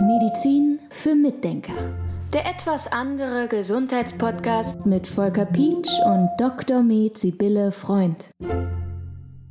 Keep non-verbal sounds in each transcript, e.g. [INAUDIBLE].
Medizin für Mitdenker. Der etwas andere Gesundheitspodcast mit Volker Pietsch und Dr. Med Sibylle Freund.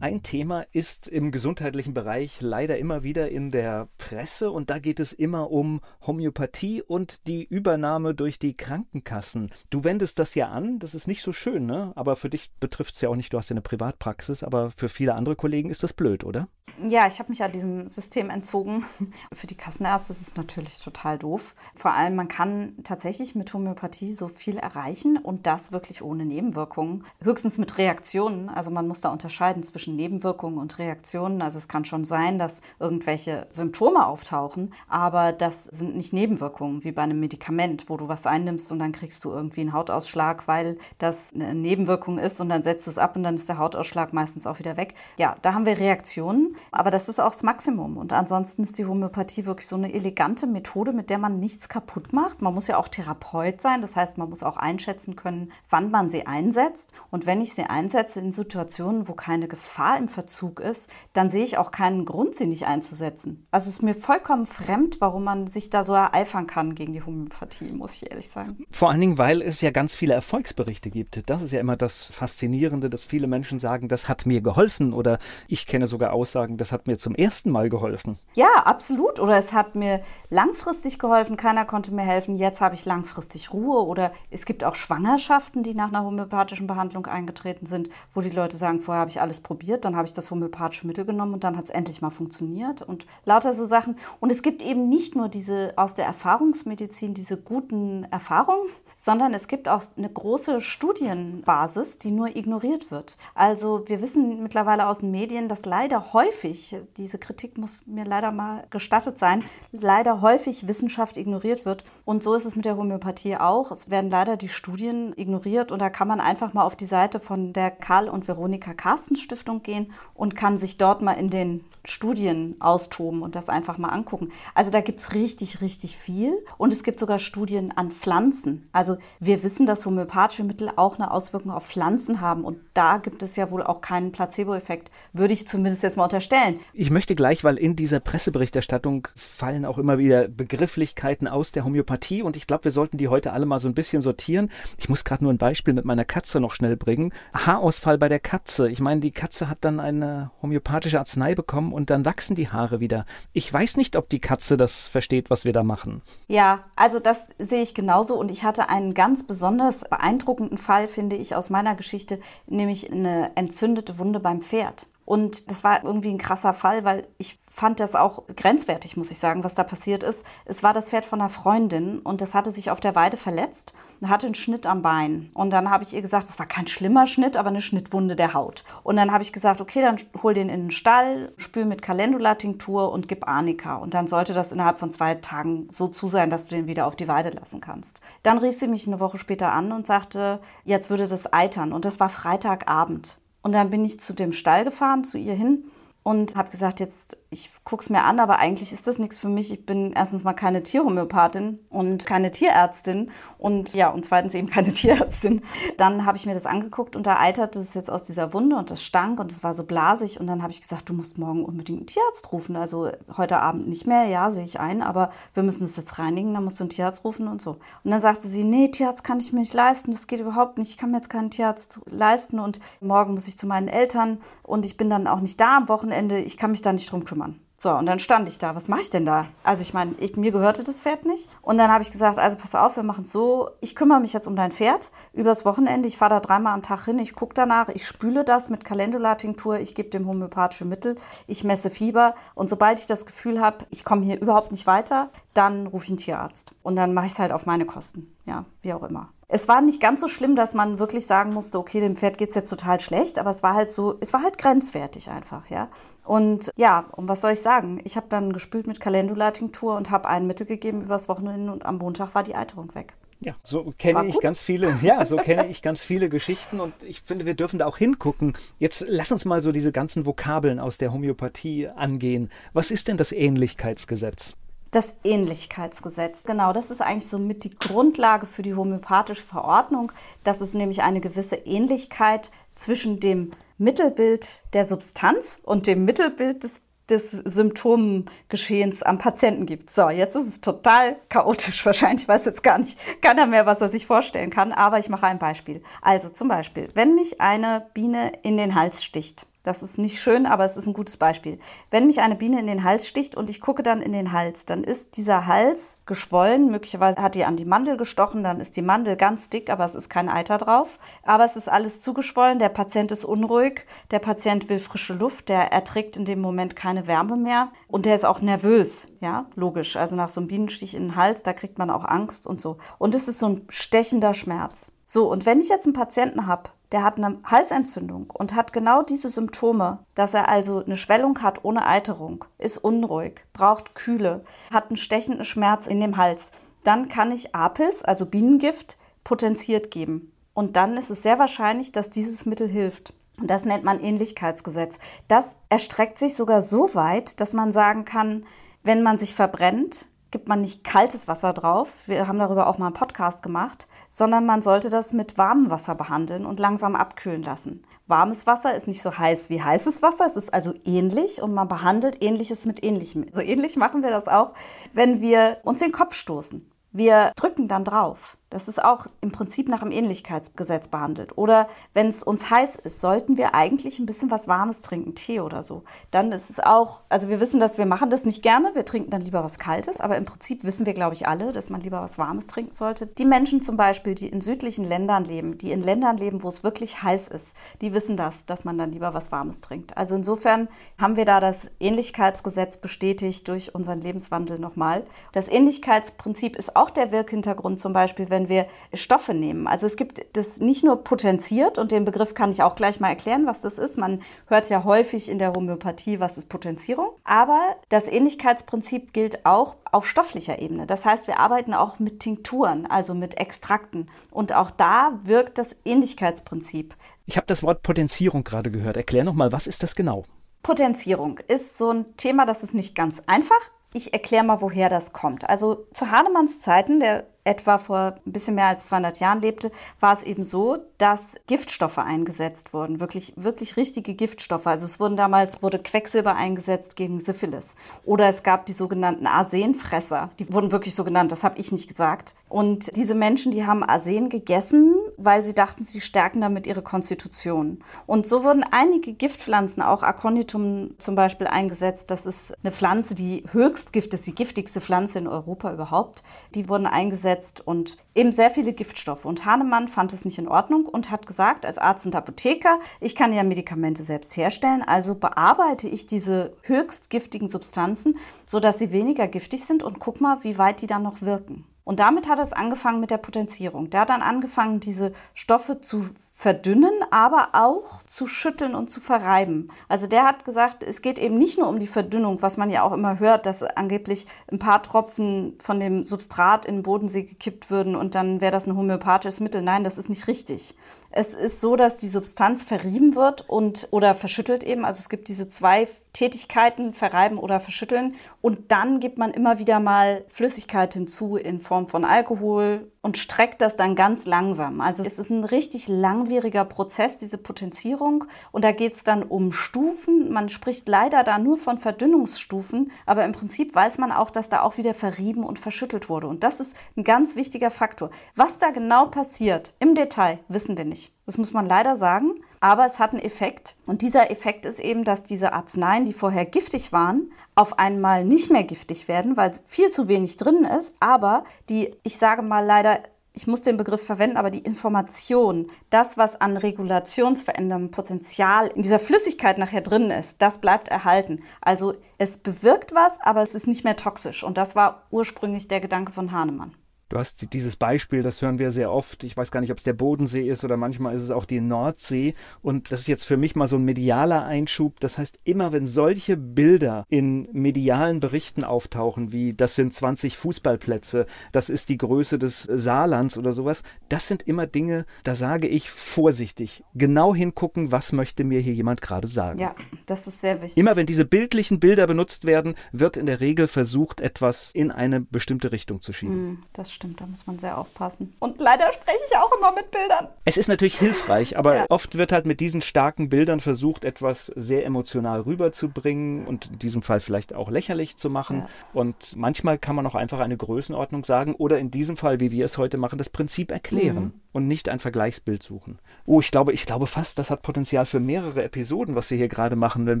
Ein Thema ist im gesundheitlichen Bereich leider immer wieder in der Presse und da geht es immer um Homöopathie und die Übernahme durch die Krankenkassen. Du wendest das ja an, das ist nicht so schön, ne? Aber für dich betrifft es ja auch nicht, du hast ja eine Privatpraxis, aber für viele andere Kollegen ist das blöd, oder? Ja, ich habe mich ja diesem System entzogen. [LAUGHS] Für die Kassenärzte ist es natürlich total doof. Vor allem, man kann tatsächlich mit Homöopathie so viel erreichen und das wirklich ohne Nebenwirkungen. Höchstens mit Reaktionen. Also man muss da unterscheiden zwischen Nebenwirkungen und Reaktionen. Also es kann schon sein, dass irgendwelche Symptome auftauchen, aber das sind nicht Nebenwirkungen wie bei einem Medikament, wo du was einnimmst und dann kriegst du irgendwie einen Hautausschlag, weil das eine Nebenwirkung ist und dann setzt du es ab und dann ist der Hautausschlag meistens auch wieder weg. Ja, da haben wir Reaktionen. Aber das ist auch das Maximum. Und ansonsten ist die Homöopathie wirklich so eine elegante Methode, mit der man nichts kaputt macht. Man muss ja auch Therapeut sein. Das heißt, man muss auch einschätzen können, wann man sie einsetzt. Und wenn ich sie einsetze in Situationen, wo keine Gefahr im Verzug ist, dann sehe ich auch keinen Grund, sie nicht einzusetzen. Also es ist mir vollkommen fremd, warum man sich da so ereifern kann gegen die Homöopathie, muss ich ehrlich sagen. Vor allen Dingen, weil es ja ganz viele Erfolgsberichte gibt. Das ist ja immer das Faszinierende, dass viele Menschen sagen, das hat mir geholfen oder ich kenne sogar Aussagen, sagen, das hat mir zum ersten Mal geholfen. Ja, absolut. Oder es hat mir langfristig geholfen, keiner konnte mir helfen, jetzt habe ich langfristig Ruhe. Oder es gibt auch Schwangerschaften, die nach einer homöopathischen Behandlung eingetreten sind, wo die Leute sagen, vorher habe ich alles probiert, dann habe ich das homöopathische Mittel genommen und dann hat es endlich mal funktioniert. Und lauter so Sachen. Und es gibt eben nicht nur diese aus der Erfahrungsmedizin, diese guten Erfahrungen, sondern es gibt auch eine große Studienbasis, die nur ignoriert wird. Also wir wissen mittlerweile aus den Medien, dass leider häufig häufig, diese Kritik muss mir leider mal gestattet sein, leider häufig Wissenschaft ignoriert wird. Und so ist es mit der Homöopathie auch. Es werden leider die Studien ignoriert und da kann man einfach mal auf die Seite von der Karl und Veronika Carsten Stiftung gehen und kann sich dort mal in den Studien austoben und das einfach mal angucken. Also da gibt es richtig, richtig viel. Und es gibt sogar Studien an Pflanzen. Also wir wissen, dass homöopathische Mittel auch eine Auswirkung auf Pflanzen haben. Und da gibt es ja wohl auch keinen Placebo-Effekt, würde ich zumindest jetzt mal unterstellen. Ich möchte gleich, weil in dieser Presseberichterstattung fallen auch immer wieder Begrifflichkeiten aus der Homöopathie. Und ich glaube, wir sollten die heute alle mal so ein bisschen sortieren. Ich muss gerade nur ein Beispiel mit meiner Katze noch schnell bringen. Haarausfall bei der Katze. Ich meine, die Katze hat dann eine homöopathische Arznei bekommen und dann wachsen die Haare wieder. Ich weiß nicht, ob die Katze das versteht, was wir da machen. Ja, also das sehe ich genauso und ich hatte einen ganz besonders beeindruckenden Fall, finde ich, aus meiner Geschichte, nämlich eine entzündete Wunde beim Pferd. Und das war irgendwie ein krasser Fall, weil ich fand das auch grenzwertig, muss ich sagen, was da passiert ist. Es war das Pferd von einer Freundin und das hatte sich auf der Weide verletzt und hatte einen Schnitt am Bein. Und dann habe ich ihr gesagt, es war kein schlimmer Schnitt, aber eine Schnittwunde der Haut. Und dann habe ich gesagt, okay, dann hol den in den Stall, spül mit Calendula-Tinktur und gib Arnika. Und dann sollte das innerhalb von zwei Tagen so zu sein, dass du den wieder auf die Weide lassen kannst. Dann rief sie mich eine Woche später an und sagte, jetzt würde das eitern. Und das war Freitagabend. Und dann bin ich zu dem Stall gefahren, zu ihr hin und habe gesagt, jetzt, ich gucke es mir an, aber eigentlich ist das nichts für mich. Ich bin erstens mal keine Tierhomöopathin und keine Tierärztin und ja, und zweitens eben keine [LAUGHS] Tierärztin. Dann habe ich mir das angeguckt und da eiterte es jetzt aus dieser Wunde und das stank und es war so blasig und dann habe ich gesagt, du musst morgen unbedingt einen Tierarzt rufen. Also heute Abend nicht mehr, ja, sehe ich ein, aber wir müssen das jetzt reinigen, dann musst du einen Tierarzt rufen und so. Und dann sagte sie, nee, Tierarzt kann ich mir nicht leisten, das geht überhaupt nicht, ich kann mir jetzt keinen Tierarzt leisten und morgen muss ich zu meinen Eltern und ich bin dann auch nicht da am Wochenende, ich kann mich da nicht drum kümmern. So, und dann stand ich da. Was mache ich denn da? Also ich meine, mir gehörte das Pferd nicht. Und dann habe ich gesagt, also pass auf, wir machen es so. Ich kümmere mich jetzt um dein Pferd übers Wochenende. Ich fahre da dreimal am Tag hin. Ich gucke danach. Ich spüle das mit Calendula-Tinktur. Ich gebe dem homöopathische Mittel. Ich messe Fieber. Und sobald ich das Gefühl habe, ich komme hier überhaupt nicht weiter, dann rufe ich einen Tierarzt. Und dann mache ich es halt auf meine Kosten. Ja, wie auch immer. Es war nicht ganz so schlimm, dass man wirklich sagen musste, okay, dem Pferd geht es jetzt total schlecht, aber es war halt so, es war halt grenzwertig einfach, ja. Und ja, und was soll ich sagen? Ich habe dann gespült mit Calendula-Tinktur und habe ein Mittel gegeben übers Wochenende und am Montag war die Eiterung weg. Ja, so kenne ich ganz viele, [LAUGHS] ja, so kenne ich ganz viele Geschichten und ich finde, wir dürfen da auch hingucken. Jetzt lass uns mal so diese ganzen Vokabeln aus der Homöopathie angehen. Was ist denn das Ähnlichkeitsgesetz? Das Ähnlichkeitsgesetz, genau, das ist eigentlich so mit die Grundlage für die homöopathische Verordnung, dass es nämlich eine gewisse Ähnlichkeit zwischen dem Mittelbild der Substanz und dem Mittelbild des des Symptomgeschehens am Patienten gibt. So, jetzt ist es total chaotisch wahrscheinlich. Ich weiß jetzt gar nicht, keiner mehr, was er sich vorstellen kann, aber ich mache ein Beispiel. Also zum Beispiel, wenn mich eine Biene in den Hals sticht, das ist nicht schön, aber es ist ein gutes Beispiel. Wenn mich eine Biene in den Hals sticht und ich gucke dann in den Hals, dann ist dieser Hals geschwollen. Möglicherweise hat die an die Mandel gestochen, dann ist die Mandel ganz dick, aber es ist kein Eiter drauf. Aber es ist alles zugeschwollen. Der Patient ist unruhig. Der Patient will frische Luft. Der erträgt in dem Moment keine Wärme mehr. Und der ist auch nervös. Ja, logisch. Also nach so einem Bienenstich in den Hals, da kriegt man auch Angst und so. Und es ist so ein stechender Schmerz. So, und wenn ich jetzt einen Patienten habe, der hat eine Halsentzündung und hat genau diese Symptome, dass er also eine Schwellung hat ohne Eiterung, ist unruhig, braucht Kühle, hat einen stechenden Schmerz in dem Hals, dann kann ich Apis, also Bienengift, potenziert geben. Und dann ist es sehr wahrscheinlich, dass dieses Mittel hilft. Und das nennt man Ähnlichkeitsgesetz. Das erstreckt sich sogar so weit, dass man sagen kann, wenn man sich verbrennt, gibt man nicht kaltes Wasser drauf. Wir haben darüber auch mal einen Podcast gemacht, sondern man sollte das mit warmem Wasser behandeln und langsam abkühlen lassen. Warmes Wasser ist nicht so heiß wie heißes Wasser. Es ist also ähnlich und man behandelt Ähnliches mit Ähnlichem. So ähnlich machen wir das auch, wenn wir uns den Kopf stoßen. Wir drücken dann drauf. Das ist auch im Prinzip nach dem Ähnlichkeitsgesetz behandelt. Oder wenn es uns heiß ist, sollten wir eigentlich ein bisschen was Warmes trinken, Tee oder so. Dann ist es auch, also wir wissen, dass wir machen das nicht gerne, wir trinken dann lieber was Kaltes, aber im Prinzip wissen wir, glaube ich, alle, dass man lieber was Warmes trinken sollte. Die Menschen zum Beispiel, die in südlichen Ländern leben, die in Ländern leben, wo es wirklich heiß ist, die wissen das, dass man dann lieber was Warmes trinkt. Also insofern haben wir da das Ähnlichkeitsgesetz bestätigt durch unseren Lebenswandel nochmal. Das Ähnlichkeitsprinzip ist auch der Wirkhintergrund zum Beispiel, wenn wenn wir Stoffe nehmen. Also es gibt das nicht nur potenziert und den Begriff kann ich auch gleich mal erklären, was das ist. Man hört ja häufig in der Homöopathie, was ist Potenzierung. Aber das Ähnlichkeitsprinzip gilt auch auf stofflicher Ebene. Das heißt, wir arbeiten auch mit Tinkturen, also mit Extrakten. Und auch da wirkt das Ähnlichkeitsprinzip. Ich habe das Wort Potenzierung gerade gehört. Erklär nochmal, was ist das genau? Potenzierung ist so ein Thema, das ist nicht ganz einfach. Ich erkläre mal, woher das kommt. Also zu Hahnemanns Zeiten, der etwa vor ein bisschen mehr als 200 Jahren lebte, war es eben so, dass Giftstoffe eingesetzt wurden, wirklich, wirklich richtige Giftstoffe. Also es wurden damals, wurde Quecksilber eingesetzt gegen Syphilis. Oder es gab die sogenannten Arsenfresser. Die wurden wirklich so genannt, das habe ich nicht gesagt. Und diese Menschen, die haben Arsen gegessen, weil sie dachten, sie stärken damit ihre Konstitution. Und so wurden einige Giftpflanzen, auch Aconitum zum Beispiel, eingesetzt. Das ist eine Pflanze, die höchst Gift ist, die giftigste Pflanze in Europa überhaupt. Die wurden eingesetzt eingesetzt und eben sehr viele Giftstoffe. Und Hahnemann fand es nicht in Ordnung und hat gesagt, als Arzt und Apotheker, ich kann ja Medikamente selbst herstellen, also bearbeite ich diese höchst giftigen Substanzen, sodass sie weniger giftig sind und guck mal, wie weit die dann noch wirken. Und damit hat es angefangen mit der Potenzierung. Der hat dann angefangen, diese Stoffe zu verdünnen, aber auch zu schütteln und zu verreiben. Also der hat gesagt, es geht eben nicht nur um die Verdünnung, was man ja auch immer hört, dass angeblich ein paar Tropfen von dem Substrat in den Bodensee gekippt würden und dann wäre das ein homöopathisches Mittel. Nein, das ist nicht richtig. Es ist so, dass die Substanz verrieben wird und oder verschüttelt eben. Also es gibt diese zwei Tätigkeiten, verreiben oder verschütteln. Und dann gibt man immer wieder mal Flüssigkeit hinzu in Form von Alkohol und streckt das dann ganz langsam. Also es ist ein richtig langwieriger Prozess, diese Potenzierung. Und da geht es dann um Stufen. Man spricht leider da nur von Verdünnungsstufen, aber im Prinzip weiß man auch, dass da auch wieder verrieben und verschüttelt wurde. Und das ist ein ganz wichtiger Faktor. Was da genau passiert im Detail, wissen wir nicht. Das muss man leider sagen. Aber es hat einen Effekt. Und dieser Effekt ist eben, dass diese Arzneien, die vorher giftig waren, auf einmal nicht mehr giftig werden, weil viel zu wenig drin ist. Aber die, ich sage mal leider, ich muss den Begriff verwenden, aber die Information, das, was an regulationsveränderndem Potenzial in dieser Flüssigkeit nachher drin ist, das bleibt erhalten. Also es bewirkt was, aber es ist nicht mehr toxisch. Und das war ursprünglich der Gedanke von Hahnemann. Du hast dieses Beispiel, das hören wir sehr oft. Ich weiß gar nicht, ob es der Bodensee ist oder manchmal ist es auch die Nordsee. Und das ist jetzt für mich mal so ein medialer Einschub. Das heißt, immer wenn solche Bilder in medialen Berichten auftauchen, wie das sind 20 Fußballplätze, das ist die Größe des Saarlands oder sowas, das sind immer Dinge, da sage ich vorsichtig, genau hingucken, was möchte mir hier jemand gerade sagen. Ja, das ist sehr wichtig. Immer wenn diese bildlichen Bilder benutzt werden, wird in der Regel versucht, etwas in eine bestimmte Richtung zu schieben. Mm, das stimmt stimmt, da muss man sehr aufpassen. Und leider spreche ich auch immer mit Bildern. Es ist natürlich hilfreich, aber ja. oft wird halt mit diesen starken Bildern versucht, etwas sehr emotional rüberzubringen und in diesem Fall vielleicht auch lächerlich zu machen. Ja. Und manchmal kann man auch einfach eine Größenordnung sagen oder in diesem Fall, wie wir es heute machen, das Prinzip erklären mhm. und nicht ein Vergleichsbild suchen. Oh, ich glaube, ich glaube fast, das hat Potenzial für mehrere Episoden, was wir hier gerade machen, wenn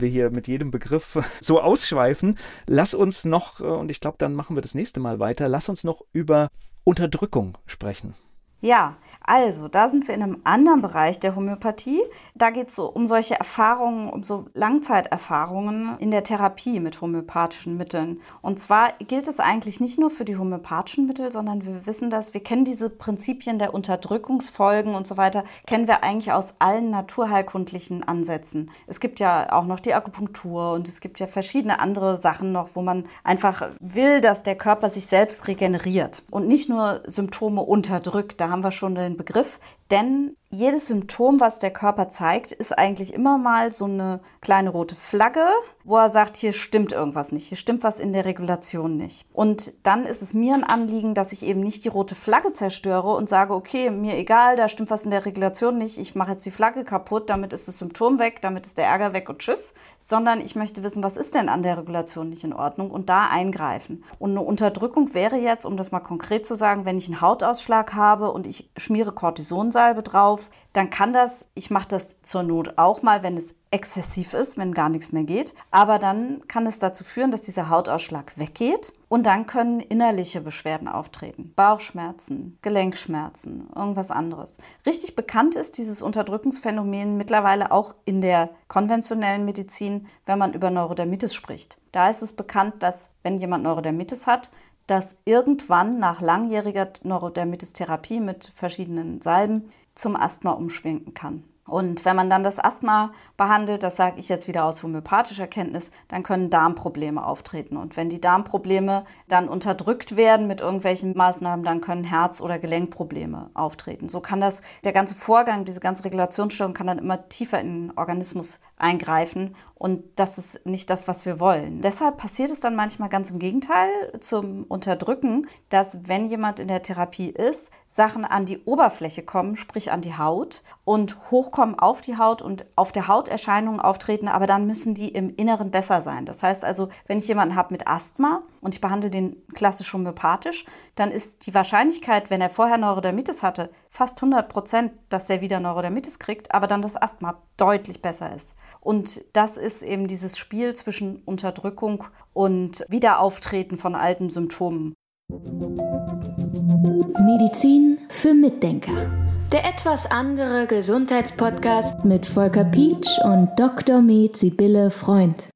wir hier mit jedem Begriff [LAUGHS] so ausschweifen. Lass uns noch, äh, und ich glaube, dann machen wir das nächste Mal weiter, lass uns noch über Unterdrückung sprechen. Ja, also da sind wir in einem anderen Bereich der Homöopathie. Da geht es so um solche Erfahrungen, um so Langzeiterfahrungen in der Therapie mit homöopathischen Mitteln. Und zwar gilt es eigentlich nicht nur für die homöopathischen Mittel, sondern wir wissen das, wir kennen diese Prinzipien der Unterdrückungsfolgen und so weiter, kennen wir eigentlich aus allen naturheilkundlichen Ansätzen. Es gibt ja auch noch die Akupunktur und es gibt ja verschiedene andere Sachen noch, wo man einfach will, dass der Körper sich selbst regeneriert und nicht nur Symptome unterdrückt. Da haben wir schon den Begriff, denn jedes Symptom, was der Körper zeigt, ist eigentlich immer mal so eine kleine rote Flagge, wo er sagt, hier stimmt irgendwas nicht, hier stimmt was in der Regulation nicht. Und dann ist es mir ein Anliegen, dass ich eben nicht die rote Flagge zerstöre und sage, okay, mir egal, da stimmt was in der Regulation nicht, ich mache jetzt die Flagge kaputt, damit ist das Symptom weg, damit ist der Ärger weg und tschüss, sondern ich möchte wissen, was ist denn an der Regulation nicht in Ordnung und da eingreifen. Und eine Unterdrückung wäre jetzt, um das mal konkret zu sagen, wenn ich einen Hautausschlag habe und ich schmiere Cortisonsalbe drauf, dann kann das, ich mache das zur Not auch mal, wenn es exzessiv ist, wenn gar nichts mehr geht. Aber dann kann es dazu führen, dass dieser Hautausschlag weggeht und dann können innerliche Beschwerden auftreten. Bauchschmerzen, Gelenkschmerzen, irgendwas anderes. Richtig bekannt ist dieses Unterdrückungsphänomen mittlerweile auch in der konventionellen Medizin, wenn man über Neurodermitis spricht. Da ist es bekannt, dass wenn jemand Neurodermitis hat, dass irgendwann nach langjähriger Neurodermitis-Therapie mit verschiedenen Salben zum Asthma umschwenken kann. Und wenn man dann das Asthma behandelt, das sage ich jetzt wieder aus homöopathischer Kenntnis, dann können Darmprobleme auftreten. Und wenn die Darmprobleme dann unterdrückt werden mit irgendwelchen Maßnahmen, dann können Herz- oder Gelenkprobleme auftreten. So kann das, der ganze Vorgang, diese ganze Regulationsstörung kann dann immer tiefer in den Organismus eingreifen und das ist nicht das, was wir wollen. Deshalb passiert es dann manchmal ganz im Gegenteil zum Unterdrücken, dass wenn jemand in der Therapie ist, Sachen an die Oberfläche kommen, sprich an die Haut und hochkommen auf die Haut und auf der Haut Erscheinungen auftreten, aber dann müssen die im Inneren besser sein. Das heißt also, wenn ich jemanden habe mit Asthma und ich behandle den klassisch homöopathisch, dann ist die Wahrscheinlichkeit, wenn er vorher Neurodermitis hatte, fast 100 Prozent, dass er wieder Neurodermitis kriegt, aber dann das Asthma deutlich besser ist. Und das ist eben dieses Spiel zwischen Unterdrückung und Wiederauftreten von alten Symptomen. Medizin für Mitdenker. Der etwas andere Gesundheitspodcast mit Volker Pietsch und Dr. Med Sibylle Freund.